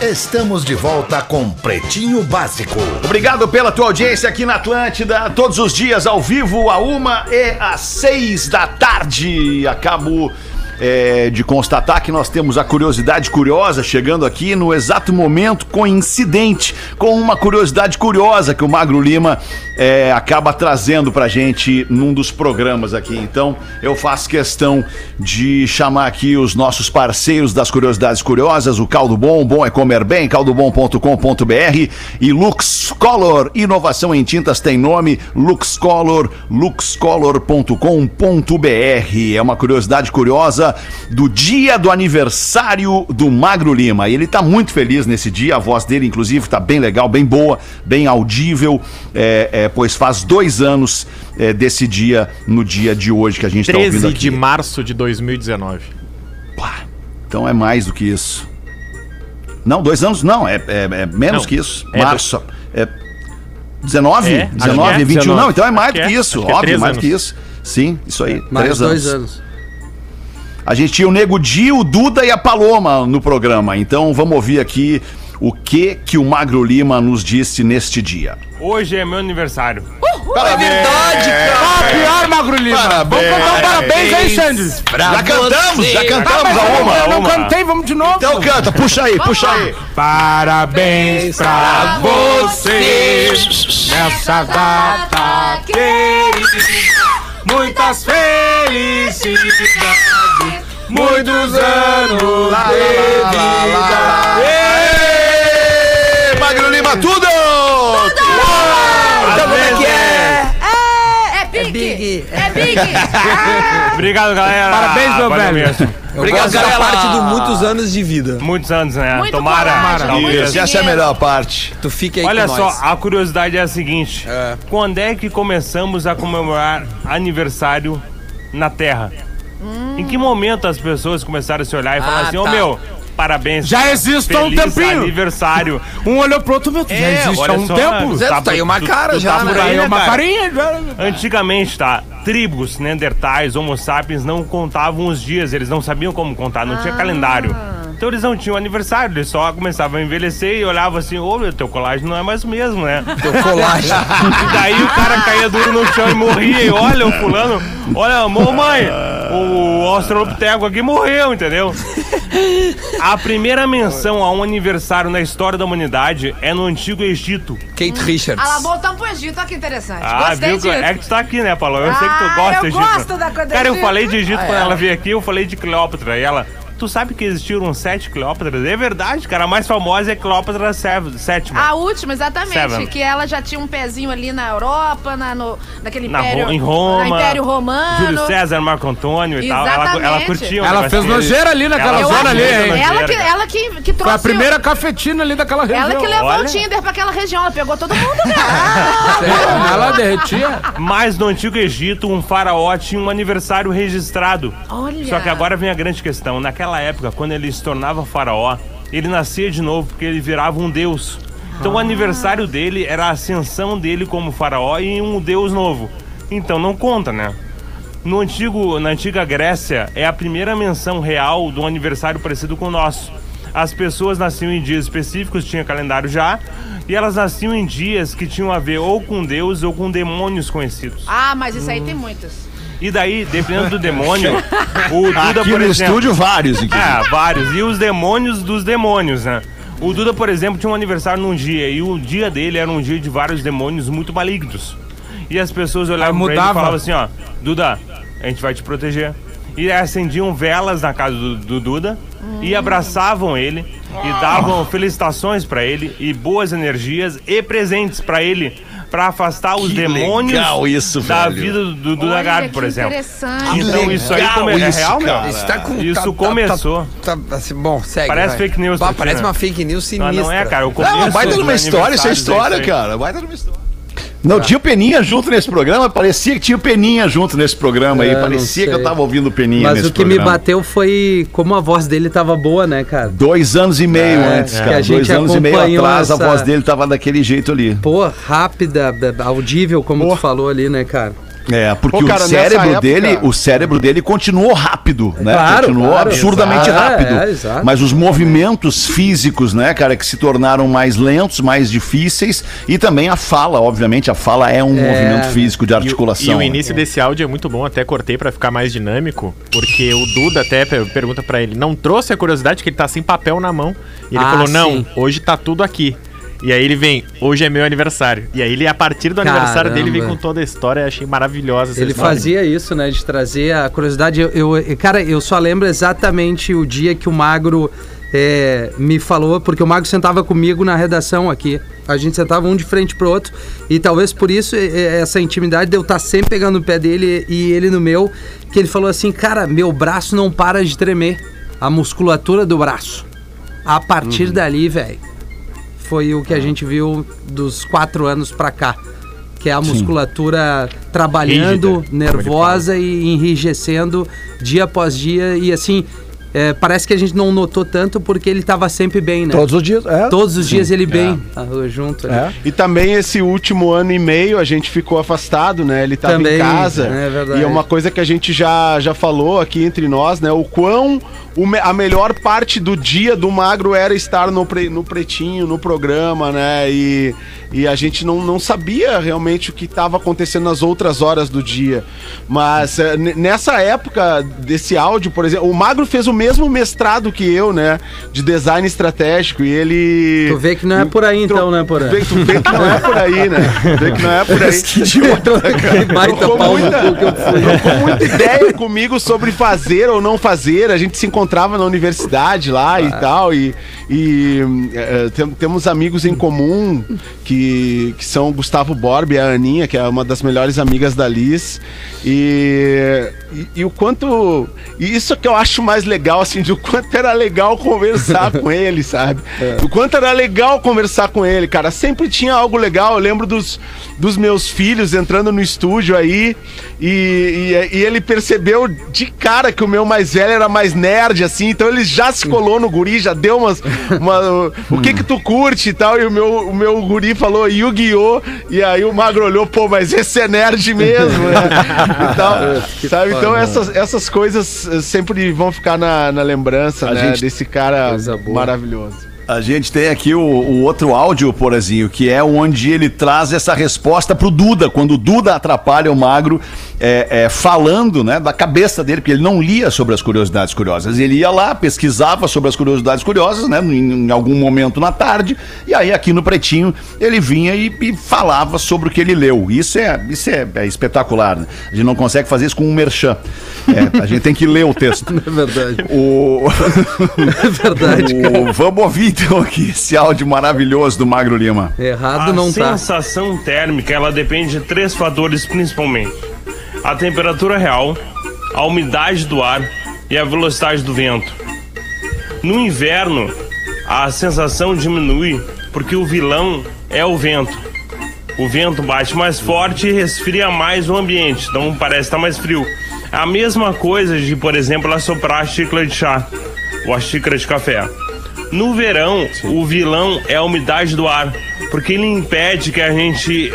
Estamos de volta com Pretinho Básico. Obrigado pela tua audiência aqui na Atlântida, todos os dias ao vivo, a uma e às seis da tarde. Acabo é, de constatar que nós temos a curiosidade curiosa chegando aqui no exato momento coincidente com uma curiosidade curiosa que o Magro Lima é, acaba trazendo pra gente num dos programas aqui. Então eu faço questão de chamar aqui os nossos parceiros das curiosidades curiosas, o Caldo Bom, bom é comer bem, caldobom.com.br e Lux Color, inovação em tintas tem nome, Lux Color, luxcolor.com.br. É uma curiosidade curiosa do dia do aniversário do Magro Lima. E ele tá muito feliz nesse dia, a voz dele, inclusive, tá bem legal, bem boa, bem audível, é, é, pois faz dois anos é, desse dia, no dia de hoje que a gente tá ouvindo 13 aqui. de março de 2019. Pá, então é mais do que isso. Não, dois anos não, é, é- é menos Não, que isso. é Março. É 19? É, acho 19, que é. 21? Não, então é mais do que é. isso. Que é Óbvio, mais do que anos. isso. Sim, isso aí. Mais três dois anos. anos. A gente tinha o Nego Di, o Duda e a Paloma no programa. Então vamos ouvir aqui o que que o Magro Lima nos disse neste dia. Hoje é meu aniversário. É verdade, cara. Pior, Magro Lima. Vamos cantar um parabéns aí, Sandy. Já cantamos, já cantamos a uma. Eu não uma. cantei, vamos de novo. Então canta, puxa aí, puxa aí. Parabéns pra você nessa data querida. Muitas felicidades, muitos anos de vida. Magro Lima, tudo! Então como é que é? Obrigado, galera. Parabéns, meu velho. mesmo. Obrigado pela parte do muitos anos de vida. Muitos anos, né? Muito Tomara. coragem, Talvez. muito Isso, essa é a melhor parte. Tu fica aí Olha com só, nós. a curiosidade é a seguinte. Quando é que começamos a comemorar aniversário na Terra? Em que momento as pessoas começaram a se olhar e falar Ah, assim, ô tá. meu, parabéns. Já existe há um tempinho." aniversário. Um olhou pro outro, meu, já É, existe olha há um só, tempo. Zé, tu tá aí uma cara tu já, tá né? aí, Tá né, uma cara? carinha já. Antigamente, tá? Tribos, neandertais, homo sapiens não contavam os dias, eles não sabiam como contar, não tinha calendário. Então eles não tinham aniversário, eles só começavam a envelhecer e olhavam assim, ô, meu, teu colágeno não é mais o mesmo, né? Teu colágeno. e daí o cara caía duro no chão e morria, e olha o fulano, olha, mamãe, o australopiteco aqui morreu, entendeu? A primeira menção a um aniversário na história da humanidade é no Antigo Egito. Kate Richards. Ah lá, voltamos pro Egito, olha que interessante. Ah, Gostei viu? disso. É que tu tá aqui, né, Paulo? Eu sei que tu Ah, gosta eu do Egito. gosto da coisa Cara, eu Egito. falei de Egito Ah, quando é. ela veio aqui, eu falei de Cleópatra. E ela, tu sabe que existiram sete Cleópatras? É verdade, cara. A mais famosa é Cleópatra sétima. A última, exatamente. Seven. Que ela já tinha um pezinho ali na Europa, na, no, naquele Na império. Ro- em Roma. no Império Romano. Júlio César, Marco Antônio e tal. Ela, ela Exatamente. curtia Ela fez nojeira ali naquela Ela zona ali, hein? Ela que, cara. ela que, que trouxe. Foi a primeira cafetina ali daquela região. Ela que levou Olha. o Tinder pra aquela região. Ela pegou todo mundo, né? Ela derretia. Mas no Antigo Egito, um faraó tinha um aniversário registrado. Olha. Só que agora vem a grande questão. Naquela época, quando ele se tornava faraó, ele nascia de novo porque ele virava um deus. Então o Ah. aniversário dele era a ascensão dele como faraó e um deus novo. Então não conta, né? No antigo, na antiga Grécia, é a primeira menção real de um aniversário parecido com o nosso. As pessoas nasciam em dias específicos, tinha calendário já, e elas nasciam em dias que tinham a ver ou com Deus ou com demônios conhecidos. Ah, mas isso aí tem muitos. E daí, dependendo do demônio, o Duda, Aqui por no exemplo... estúdio, vários, inclusive. É, vários. E os demônios dos demônios, né? O Duda, por exemplo, tinha um aniversário num dia, e o dia dele era um dia de vários demônios muito malignos. E as pessoas olhavam pra ele e falavam assim, ó, Duda, a gente vai te proteger. E acendiam velas na casa do, do Duda e abraçavam ele e davam felicitações pra ele e boas energias e presentes pra ele pra afastar os Que demônios legal isso, da velho. vida do, do que por exemplo. interessante. Então isso aí come... é isso, real, meu? cara. Isso, tá com, Isso tá- tá- começou. Tá, tá- assim, bom, segue. Parece vai. fake news, Bah, tá, parece uma fake news Não, sinistra. não é, cara. Não, baita numa história, isso é aniversários história, cara. Baita numa história. Não, tinha o Peninha junto nesse programa, parecia que tinha o Peninha junto nesse programa aí. É, não Parecia que eu tava ouvindo o Peninha Mas o que me programa. bateu foi como a voz dele tava boa, né, cara? Dois anos e meio É, antes, que cara. a Dois anos e meio atrás, a essa- voz dele tava daquele jeito ali. Pô, rápida, audível, como tu falou ali, né, cara? É, porque Pô, cara, o cérebro época- dele, o cérebro dele continuou rápido, né? Claro, continuou claro. absurdamente Exato. rápido. É, exato. Mas os movimentos físicos, né, cara, que se tornaram mais lentos, mais difíceis e também a fala, obviamente, a fala é um É. movimento físico de E o- articulação. E o né? início desse áudio é muito bom, até cortei pra ficar mais dinâmico, porque o Duda até pe- pergunta pra ele, não trouxe a curiosidade que ele tá sem papel na mão. E ele Ah, falou, não, sim. hoje tá tudo aqui. E aí ele vem, hoje é meu aniversário. E aí ele, a partir do aniversário dele, vem Caramba. com toda a história, achei maravilhosa essa Ele história. fazia isso, né? De trazer a curiosidade. Eu, eu- cara, eu só lembro exatamente o dia que o Magro é, me falou, porque o Magro sentava comigo na redação aqui. A gente sentava um de frente pro outro. E talvez por isso é, é, essa intimidade de eu estar sempre pegando o pé dele e ele no meu. Que ele falou assim: Cara, meu braço não para de tremer. A musculatura do braço. A partir Uhum. dali, velho foi o que a gente viu dos quatro anos pra cá. Que é a musculatura trabalhando, Rígida, nervosa e enrijecendo dia após dia. E assim, é, parece que a gente não notou tanto porque ele tava sempre bem, né? Todos os dias, é. Todos os dias ele bem, ah, junto. ali. É. E também esse último ano e meio a gente ficou afastado, né? Ele tava Também, em casa. é verdade. E é uma coisa que a gente já, já falou aqui entre nós, né? O quão o me- a melhor parte do dia do magro era estar no, pre- no pretinho, no programa, né? E, e a gente não, não sabia realmente o que estava acontecendo nas outras horas do dia. Mas eh, nessa época desse áudio, por exemplo, o magro fez o mesmo mestrado que eu, né? De design estratégico. E ele. Tu vê que não é por aí então, né, Porã? Tu vê, tu vê que não é por aí, né? Tu vê que não é por aí. Que idiota, que baita pau muita- que eu fui. trocou muita ideia comigo sobre fazer ou não fazer. A gente se encontrava na universidade lá e tal. E, e eh, tem- temos amigos em comum que, que são o Gustavo Borba e a Aninha, que é uma das melhores amigas da Liz. E, e, e o quanto. E isso que eu acho mais legal, assim, de o quanto era legal conversar com ele, sabe? O quanto era legal conversar com ele, cara. Sempre tinha algo legal. Eu lembro dos, dos meus filhos entrando no estúdio aí e, e, e ele percebeu de cara que o meu mais velho era mais nerd, assim. Então ele já se colou no guri, já deu umas. uma- o que que tu curte e tal. E o meu, o meu guri falou Yu-Gi-Oh! E aí o magro olhou, pô, mas esse é nerd mesmo, né? E tal, sabe? Então essas, essas coisas eh, sempre vão ficar na, na lembrança, né? gente- Desse cara maravilhoso. A gente tem aqui o, o outro áudio, Porazinho, que é onde ele traz essa resposta pro Duda, quando o Duda atrapalha o Magro é, é, falando né, da cabeça dele, porque ele não lia sobre as curiosidades curiosas. Ele ia lá, pesquisava sobre as curiosidades curiosas, né, em, em algum momento na tarde, e aí aqui no Pretinho ele vinha e, e falava sobre o que ele leu. Isso é, isso é, é espetacular. Né? A gente não consegue fazer isso com um merchan. É, a gente tem que ler o texto. É verdade. O... É verdade, O- Vamos ouvir então aqui esse áudio maravilhoso do Magro Lima. Errado a não tá. sensação térmica ela depende de três fatores principalmente: a temperatura real, a umidade do ar e a velocidade do vento. No inverno, a sensação diminui porque o vilão é o vento. O vento bate mais forte e resfria mais o ambiente, então parece estar mais frio. A mesma coisa de, por exemplo, assoprar a xícara de chá ou a xícara de café. No verão, o vilão é a umidade do ar, porque ele impede que a gente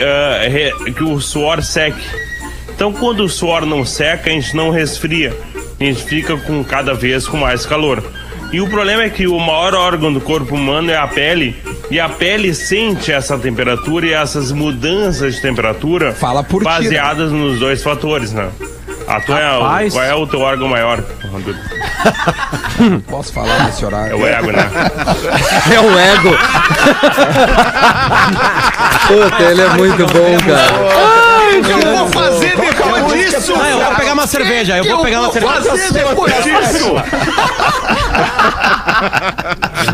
re- que o suor seque. Então, quando o suor não seca, a gente não resfria, a gente fica com cada vez com mais calor. E o problema é que o maior órgão do corpo humano é a pele, e a pele sente essa temperatura e essas mudanças de temperatura Fala por ti, baseadas nos dois fatores, né? A tua é, o- Rapaz. qual é o teu órgão maior? Posso falar nesse horário? É o ego, né? É o ego. Puta, ele é muito bom, cara. O que eu vou fazer depois disso? Ah, eu vou pegar uma cerveja, eu vou pegar uma cerveja. fazer depois disso?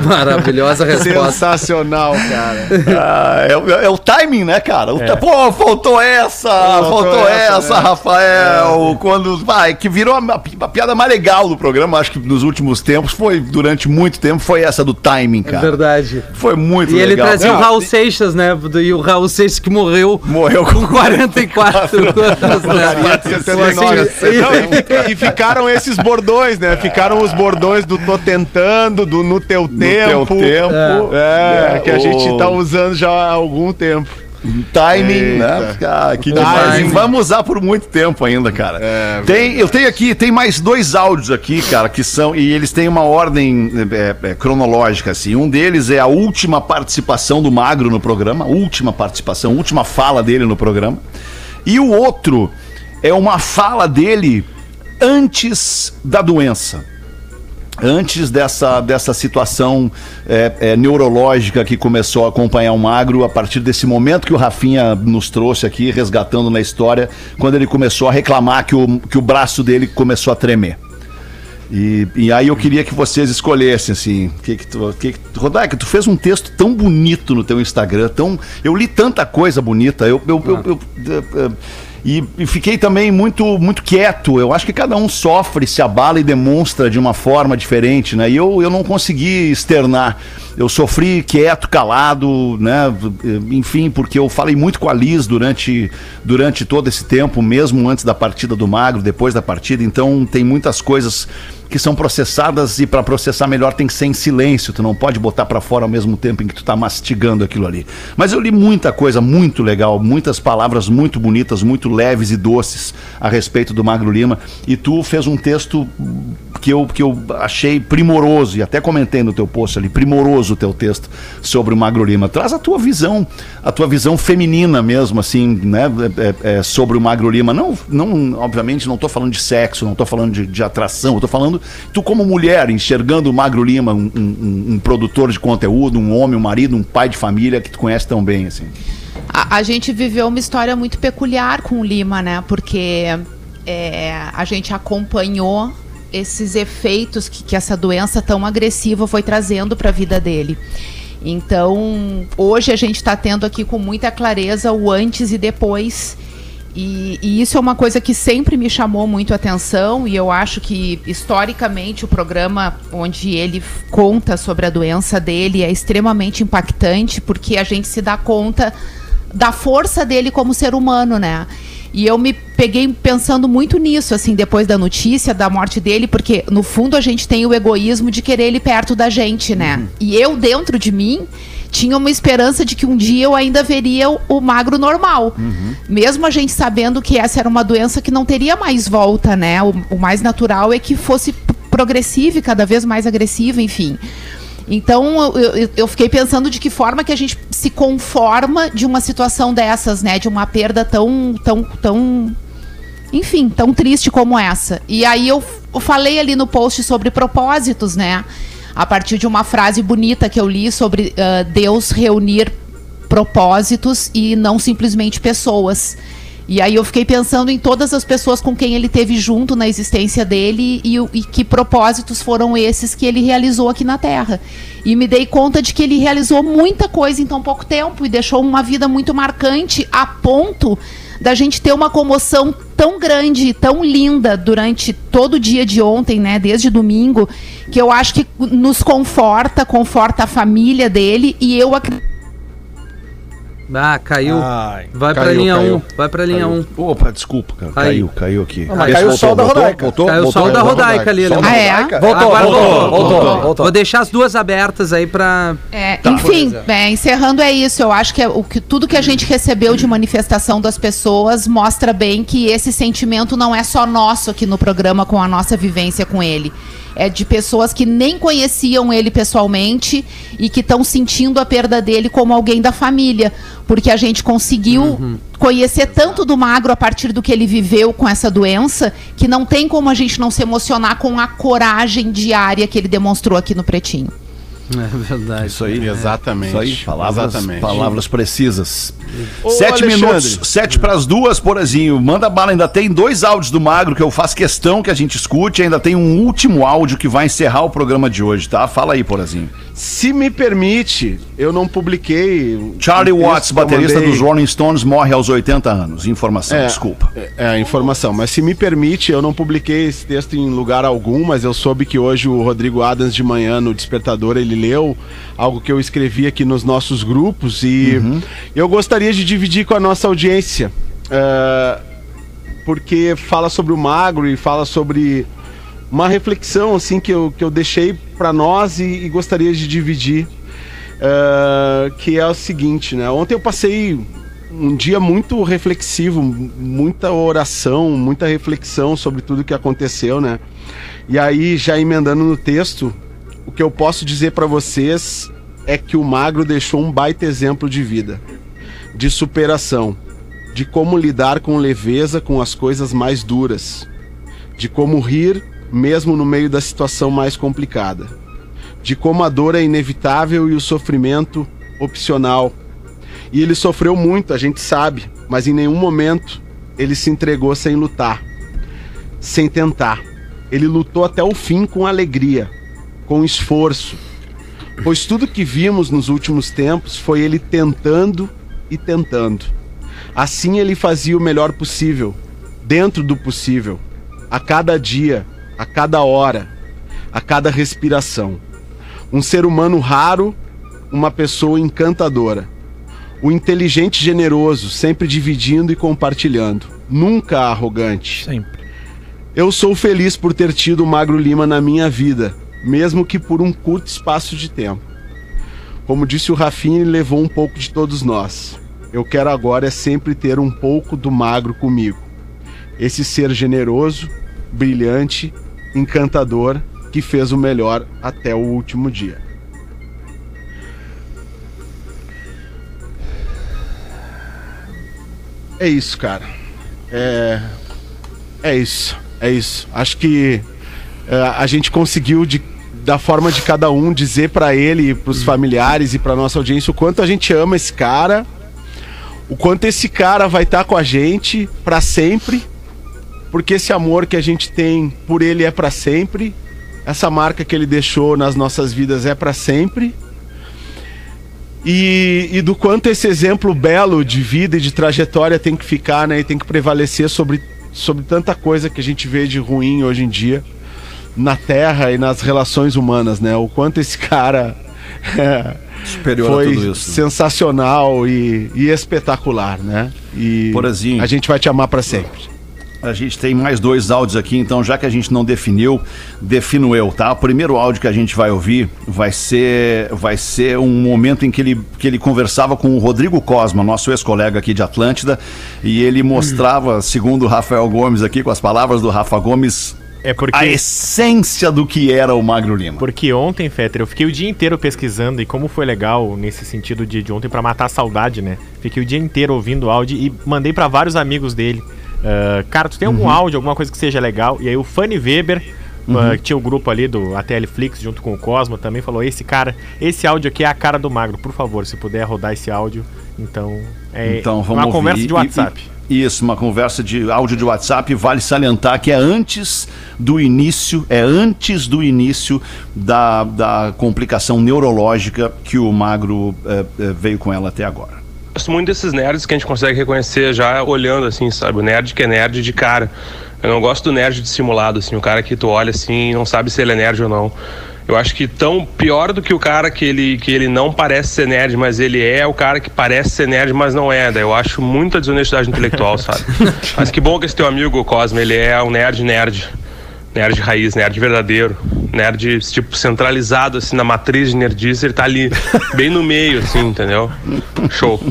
Maravilhosa resposta. Sensacional, cara. Ah, é, o- é o timing, né, cara? O ta- Pô, faltou essa, faltou, Faltou essa, essa, né? Rafael. Quando. Vai, que virou a, a piada mais legal do programa, acho que nos últimos tempos, foi, durante muito tempo, foi essa do timing, É cara. verdade. Foi muito E ele legal. trazia o Raul Seixas, né? E o Raul Seixas que morreu Morreu com 44 anos, né? 79. Assim, Não, e, ficaram esses bordões, né? Ficaram os bordões do tô tentando, do no teu teu tempo. tempo. É, É, que a o- gente tá usando já há algum tempo. Timing, Eita. né? Ah, que Timing. demais. E Vamos usar por muito tempo ainda, cara. É, tem, eu tenho aqui, tem mais dois áudios aqui, cara, que são. E eles têm uma ordem é, é, cronológica, assim. Um deles é a última participação do Magro no programa, última participação, última fala dele no programa. E o outro é uma fala dele antes da doença antes dessa, dessa situação é, é, neurológica que começou a acompanhar o Magro, a partir desse momento que o Rafinha nos trouxe aqui, resgatando na história, quando ele começou a reclamar que o, que o braço dele começou a tremer. E, e aí eu queria que vocês escolhessem, assim, que que tu, que que Rodaica, tu fez um texto tão bonito no teu Instagram, tão, eu li tanta coisa bonita, eu- eu- eu- eu- e, e fiquei também muito, muito quieto. Eu acho que cada um sofre, se abala e demonstra de uma forma diferente, né? E eu, eu não consegui externar. Eu sofri quieto, calado, né? Enfim, porque eu falei muito com a Liz durante, durante todo esse tempo, mesmo antes da partida do Magro, depois da partida. Então tem muitas coisas que são processadas e para processar melhor tem que ser em silêncio, tu não pode botar para fora ao mesmo tempo em que tu tá mastigando aquilo ali. Mas eu li muita coisa muito legal, muitas palavras muito bonitas, muito leves e doces a respeito do Magro Lima e tu fez um texto que eu, que eu achei primoroso e até comentei no teu post ali, primoroso o teu texto sobre o Magro Lima. Traz a tua visão, a tua visão feminina mesmo, assim, né? é, é, é, sobre o Magro Lima. Não, não, obviamente, não tô falando de sexo, não tô falando de, de atração, eu tô falando, tu como mulher, enxergando o Magro Lima, um, um- um produtor de conteúdo, um homem, um marido, um pai de família que tu conhece tão bem, assim. A, a gente viveu uma história muito peculiar com o Lima, né? Porque é, a gente acompanhou esses efeitos que, que essa doença tão agressiva foi trazendo para a vida dele. Então, hoje a gente está tendo aqui com muita clareza o antes e depois. E, e isso é uma coisa que sempre me chamou muito a atenção, e eu acho que, historicamente, o programa onde ele conta sobre a doença dele é extremamente impactante, porque a gente se dá conta da força dele como ser humano, né? E eu me peguei pensando muito nisso, assim, depois da notícia da morte dele, porque no fundo a gente tem o egoísmo de querer ele perto da gente, né? E eu, dentro de mim, tinha uma esperança de que um dia eu ainda veria o, magro normal. Mesmo a gente sabendo que essa era uma doença que não teria mais volta, né? O, o mais natural é que fosse progressiva e cada vez mais agressiva, enfim. Então eu, eu- eu fiquei pensando de que forma que a gente se conforma de uma situação dessas, né? De uma perda tão, tão, tão, enfim, tão triste como essa. E aí eu falei ali no post sobre propósitos, né? A partir de uma frase bonita que eu li sobre ah, Deus reunir propósitos e não simplesmente pessoas. E aí eu fiquei pensando em todas as pessoas com quem ele teve junto na existência dele e, e que propósitos foram esses que ele realizou aqui na Terra. E me dei conta de que ele realizou muita coisa em tão pouco tempo e deixou uma vida muito marcante a ponto da gente ter uma comoção tão grande, tão linda durante todo o dia de ontem, né, desde domingo, que eu acho que nos conforta, conforta a família dele e eu acredito Ah, caiu. Ai, vai pra caiu, linha 1. caiu. vai pra linha 1. Opa, desculpa, cara. Caiu, caiu aqui. Não, caiu o sol da Rodaica. Voltou, Caiu o voltou, sol da. Rodaica ali, da Ah, é? Rodaica. Voltou, Agora voltou, voltou, voltou, voltou. voltou. Vou deixar as duas abertas aí pra. É, Tá. enfim, é, encerrando é isso. Eu acho que, é o que tudo que a gente recebeu de manifestação das pessoas mostra bem que esse sentimento não é só nosso aqui no programa com a nossa vivência com ele. É de pessoas que nem conheciam ele pessoalmente e que estão sentindo a perda dele como alguém da família. Porque a gente conseguiu conhecer tanto do magro a partir do que ele viveu com essa doença que não tem como a gente não se emocionar com a coragem diária que ele demonstrou aqui no Pretinho. É verdade. Isso aí. Exatamente. Isso aí, palavras, Exatamente. palavras precisas. Ô, sete Alexandre. minutos, sete para as duas, Porazinho. Manda bala, ainda tem dois áudios do Magro que eu faço questão que a gente escute. Ainda tem um último áudio que vai encerrar o programa de hoje, tá? Fala aí, Porazinho. Se me permite, eu não publiquei. Charlie Watts, baterista mandei. dos Rolling Stones, morre aos 80 anos. Informação, É, desculpa. É, é informação. Mas se me permite, eu não publiquei esse texto em lugar algum, mas eu soube que hoje o Rodrigo Adams de manhã no Despertador ele leu algo que eu escrevi aqui nos nossos grupos e eu gostaria de dividir com a nossa audiência. é, porque fala sobre o magro e fala sobre uma reflexão assim que eu, que eu deixei para nós e, e gostaria de dividir. é, que é o seguinte, né? Ontem eu passei um dia muito reflexivo, muita oração, muita reflexão sobre tudo que aconteceu, né? E aí, já emendando no texto, o que eu posso dizer para vocês é que o magro deixou um baita exemplo de vida, de superação, de como lidar com leveza com as coisas mais duras, de como rir mesmo no meio da situação mais complicada, de como a dor é inevitável e o sofrimento opcional. E ele sofreu muito, a gente sabe, mas em nenhum momento ele se entregou sem lutar, sem tentar. Ele lutou até o fim com alegria, com esforço, pois tudo que vimos nos últimos tempos foi ele tentando e tentando. Assim ele fazia o melhor possível, dentro do possível, a cada dia, a cada hora, a cada respiração. Um ser humano raro, uma pessoa encantadora. O inteligente generoso, sempre dividindo e compartilhando. Nunca arrogante. Sempre. Eu sou feliz por ter tido o Magro Lima na minha vida, mesmo que por um curto espaço de tempo. Como disse o Rafinha, ele levou um pouco de todos nós. Eu quero agora é sempre ter um pouco do Magro comigo. Esse ser generoso, brilhante, encantador que fez o melhor até o último dia. É isso, cara. É, é isso. É isso. Acho que é, a gente conseguiu de da forma de cada um dizer para ele, para os familiares e para nossa audiência o quanto a gente ama esse cara, o quanto esse cara vai estar tá com a gente para sempre porque esse amor que a gente tem por ele é pra sempre, essa marca que ele deixou nas nossas vidas é pra sempre. E, e do quanto esse exemplo belo de vida e de trajetória tem que ficar, né? E tem que prevalecer sobre, sobre tanta coisa que a gente vê de ruim hoje em dia na Terra e nas relações humanas, né? O quanto esse cara é, foi sensacional e, e espetacular, né? E Porazinho. a gente vai te amar pra sempre. A gente tem mais dois áudios aqui, então já que a gente não definiu, defino eu, tá? O primeiro áudio que a gente vai ouvir vai ser, vai ser um momento em que ele, que ele conversava com o Rodrigo Cosma, nosso ex-colega aqui de Atlântida, e ele mostrava, segundo o Rafael Gomes aqui, com as palavras do Rafa Gomes, É porque. a essência do que era o Magro Lima. Porque ontem, Fetter, eu fiquei o dia inteiro pesquisando e como foi legal nesse sentido de, de ontem pra matar a saudade, né? Fiquei o dia inteiro ouvindo áudio e mandei pra vários amigos dele. Ah, cara, tu tem algum áudio, alguma coisa que seja legal? E aí o Fanny Weber, ah, que tinha o grupo ali do ATL Flix junto com o Cosmo, também falou: esse cara, esse áudio aqui é a cara do Magro. Por favor, se puder rodar esse áudio, então. É Então vamos uma ouvir. conversa E- de WhatsApp. e- isso, uma conversa de áudio de WhatsApp. Vale salientar que é antes do início, é antes do início da, da complicação neurológica que o Magro eh, eh, veio com ela até agora. Gosto muito desses nerds que a gente consegue reconhecer já olhando assim, sabe? O nerd que é nerd de cara. Eu não gosto do nerd dissimulado, assim, o cara que tu olha assim e não sabe se ele é nerd ou não. Eu acho que tão pior do que o cara que ele, que ele não parece ser nerd, mas ele é, é o cara que parece ser nerd, mas não é. Daí eu acho muita desonestidade intelectual, sabe? Mas que bom que esse teu amigo, Cosme, ele é um nerd nerd. Nerd raiz, nerd verdadeiro. Nerd, tipo, centralizado, assim, na matriz de nerdice, ele tá ali, bem no meio, assim, entendeu? Show.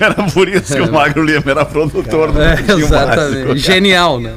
Era por isso que o Magro Lima era produtor do É, exatamente. Básico. Genial, né?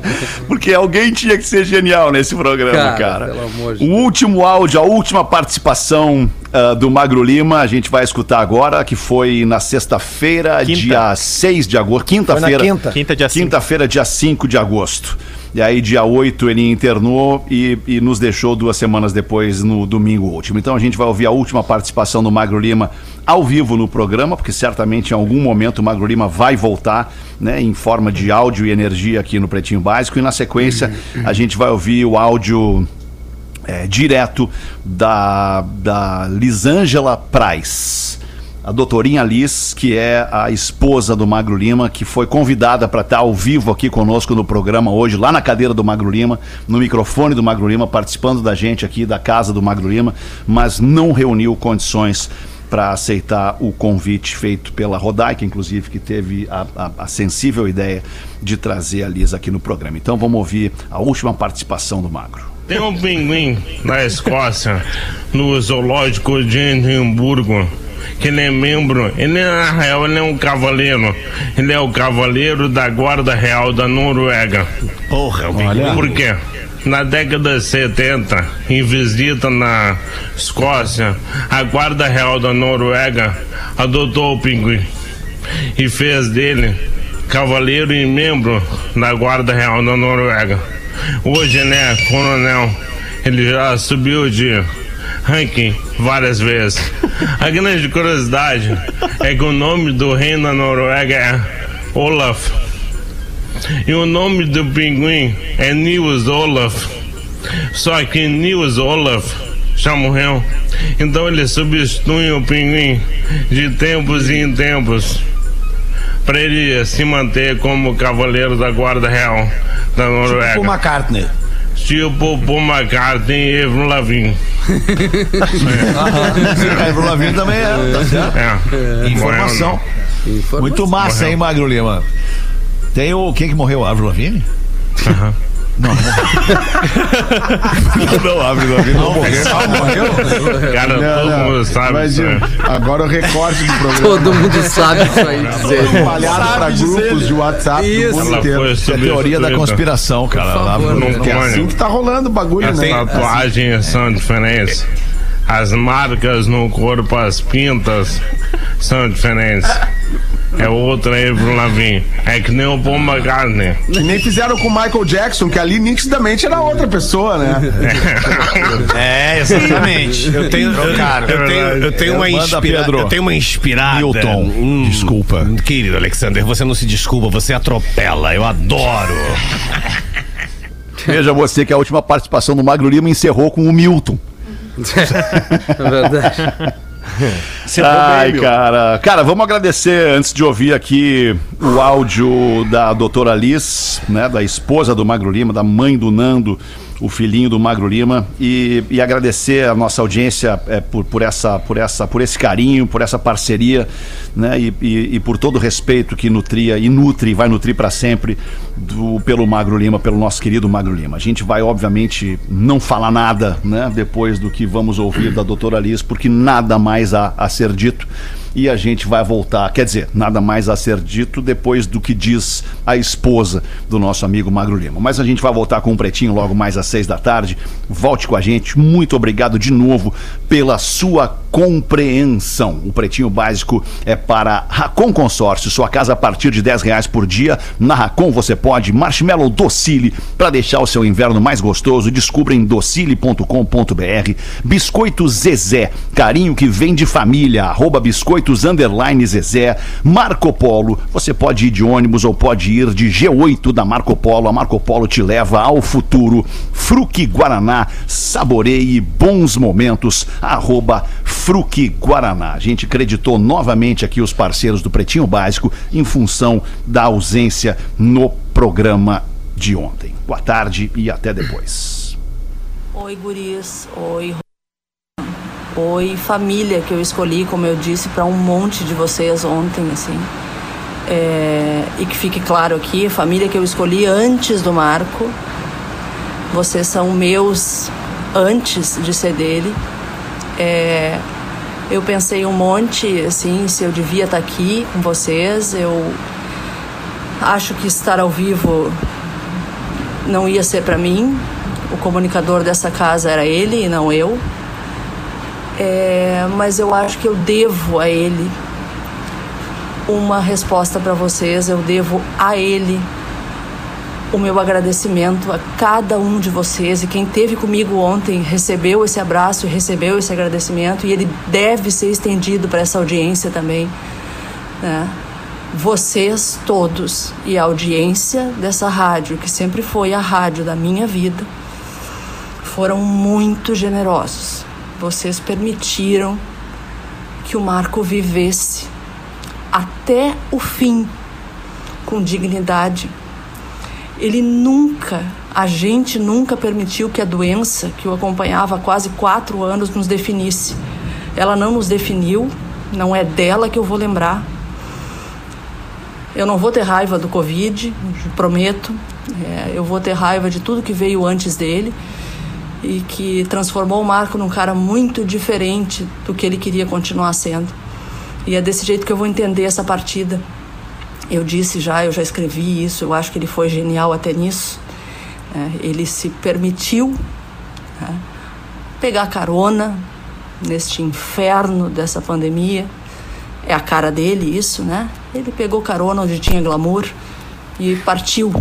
Porque alguém tinha que ser genial nesse programa, Cara, cara. pelo amor de o último áudio, a última participação ah, do Magro Lima, a gente vai escutar agora, que foi na sexta-feira, dia 6 de agosto. Quinta-feira. Quinta. Quinta, dia. Quinta-feira, dia 5 de agosto. E aí, dia 8, ele internou e, e nos deixou duas semanas depois, no domingo último. Então, a gente vai ouvir a última participação do Magro Lima ao vivo no programa, porque certamente em algum momento o Magro Lima vai voltar, né, em forma de áudio e energia aqui no Pretinho Básico. E na sequência, a gente vai ouvir o áudio é, direto da, da Lisângela Price. A doutorinha Liz, que é a esposa do Magro Lima, que foi convidada para estar ao vivo aqui conosco no programa hoje, lá na cadeira do Magro Lima, no microfone do Magro Lima, participando da gente aqui da casa do Magro Lima, mas não reuniu condições para aceitar o convite feito pela Rodaica, inclusive, que teve a, a- a sensível ideia de trazer a Liz aqui no programa. Então vamos ouvir a última participação do Magro. Tem um pinguim na Escócia, no zoológico de Edimburgo, que ele é membro, ele na real ele é um cavaleiro, ele é o cavaleiro da Guarda Real da Noruega. Porra, Por quê? Na década de 70, em visita na Escócia, a Guarda Real da Noruega adotou o pinguim e fez dele cavaleiro e membro da Guarda Real da Noruega. Hoje ele é coronel, ele já subiu de ranking várias vezes. A grande curiosidade é que o nome do rei da Noruega é Olaf. E o nome do pinguim é Nils Olaf. Só que Nils Olaf já morreu. Então ele substitui o pinguim de tempos em tempos. Para ele se manter como cavaleiro da Guarda Real da Noruega. Tipo McCartney. Tipo Paul McCartney e Avril Lavigne. É, Avril Lavigne também é, tá certo? É. Informação. Muito massa, hein, Magro Lima? Tem o. Quem que morreu? Avril Lavigne? Não, não, Avril Lavigne não morreu. Cara, Não, todo não. mundo sabe. Mas, isso, né? agora o recorte do programa. Todo mundo sabe isso aí dizer. Espalhado pra grupos de WhatsApp Isso. do mundo inteiro. Isso é teoria da conspiração, cara. Favor, não é assim que tá rolando o bagulho, As né? tatuagens são diferentes. As marcas no corpo, as pintas são diferentes. É outra Avril Lavigne. É que nem o Paul McCartney. Que nem fizeram com o Michael Jackson, que ali nitidamente era outra pessoa, né? É, exatamente. Eu tenho, eu, Trocaram. eu tenho, eu tenho uma Manda, inspira, Pedro. eu tenho uma inspirada. Milton, desculpa. Querido Alexander, você não se desculpa, você atropela. Eu adoro. Veja você que a última participação do Magro Lima encerrou com o Milton. É verdade. Ai, cara. Cara, vamos agradecer antes de ouvir aqui o áudio da doutora Liz, né? Da esposa do Magro Lima, da mãe do Nando, o filhinho do Magro Lima, e, e agradecer a nossa audiência é, por, por, essa, por, essa, por esse carinho, por essa parceria, né? E, e, e por todo o respeito que nutria e nutre, vai nutrir para sempre do, pelo Magro Lima, pelo nosso querido Magro Lima. A gente vai, obviamente, não falar nada, né? Depois do que vamos ouvir da doutora Liz, porque nada mais há a ser dito. E a gente vai voltar, quer dizer, nada mais a ser dito depois do que diz a esposa do nosso amigo Magro Lima. Mas a gente vai voltar com um pretinho logo mais às seis da tarde. Volte com a gente. Muito obrigado de novo pela sua compreensão. O pretinho básico é para Racon Consórcio, sua casa a partir de 10 reais por dia. Na Racon você pode marshmallow docile para deixar o seu inverno mais gostoso. Descubra em docile.com.br. Biscoito Zezé, carinho que vem de família. Arroba biscoitos underline Zezé. Marco Polo, você pode ir de ônibus ou pode ir de G8 da Marco Polo. A Marco Polo te leva ao futuro. Fruque Guaraná, saboreie bons momentos. Arroba Fruque Guaraná. A gente acreditou novamente aqui os parceiros do Pretinho Básico em função da ausência no programa de ontem. Boa tarde e até depois. Oi, guris. Oi, Oi, família que eu escolhi, como eu disse, para um monte de vocês ontem, assim. É, e que fique claro aqui, família que eu escolhi antes do Marco. Vocês são meus antes de ser dele. É, eu pensei um monte, assim, se eu devia estar aqui com vocês. Eu acho que estar ao vivo não ia ser para mim. O comunicador dessa casa era ele e não eu. É, mas eu acho que eu devo a ele uma resposta para vocês. Eu devo a ele o meu agradecimento a cada um de vocês e quem teve comigo ontem recebeu esse abraço e recebeu esse agradecimento e ele deve ser estendido para essa audiência também. Né? Vocês todos e a audiência dessa rádio, que sempre foi a rádio da minha vida, foram muito generosos. Vocês permitiram que o Marco vivesse até o fim com dignidade. Ele nunca, a gente nunca permitiu que a doença que o acompanhava há quase quatro anos nos definisse. Ela não nos definiu, não é dela que eu vou lembrar. Eu não vou ter raiva do Covid, prometo. É, eu vou ter raiva de tudo que veio antes dele e que transformou o Marco num cara muito diferente do que ele queria continuar sendo. E é desse jeito que eu vou entender essa partida. Eu disse já, eu já escrevi isso, eu acho que ele foi genial até nisso. É, ele se permitiu né, pegar carona neste inferno dessa pandemia. É a cara dele isso, né? Ele pegou carona onde tinha glamour e partiu,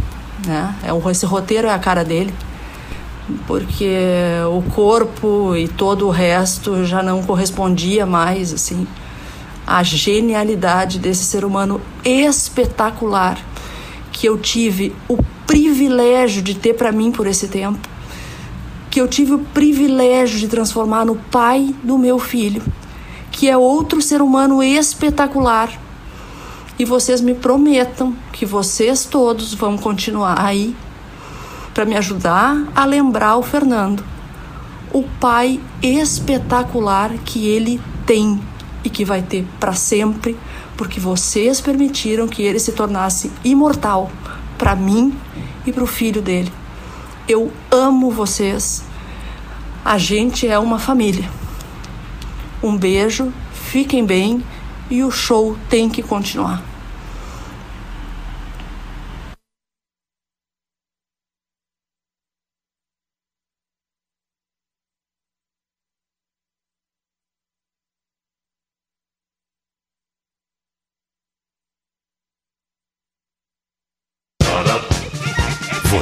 né? É esse roteiro é a cara dele porque o corpo e todo o resto já não correspondia mais assim à genialidade desse ser humano espetacular que eu tive o privilégio de ter para mim por esse tempo, que eu tive o privilégio de transformar no pai do meu filho, que é outro ser humano espetacular. E vocês me prometam que vocês todos vão continuar aí para me ajudar a lembrar o Fernando, o pai espetacular que ele tem e que vai ter para sempre, porque vocês permitiram que ele se tornasse imortal para mim e para o filho dele. Eu amo vocês. A gente é uma família. Um beijo, fiquem bem e o show tem que continuar.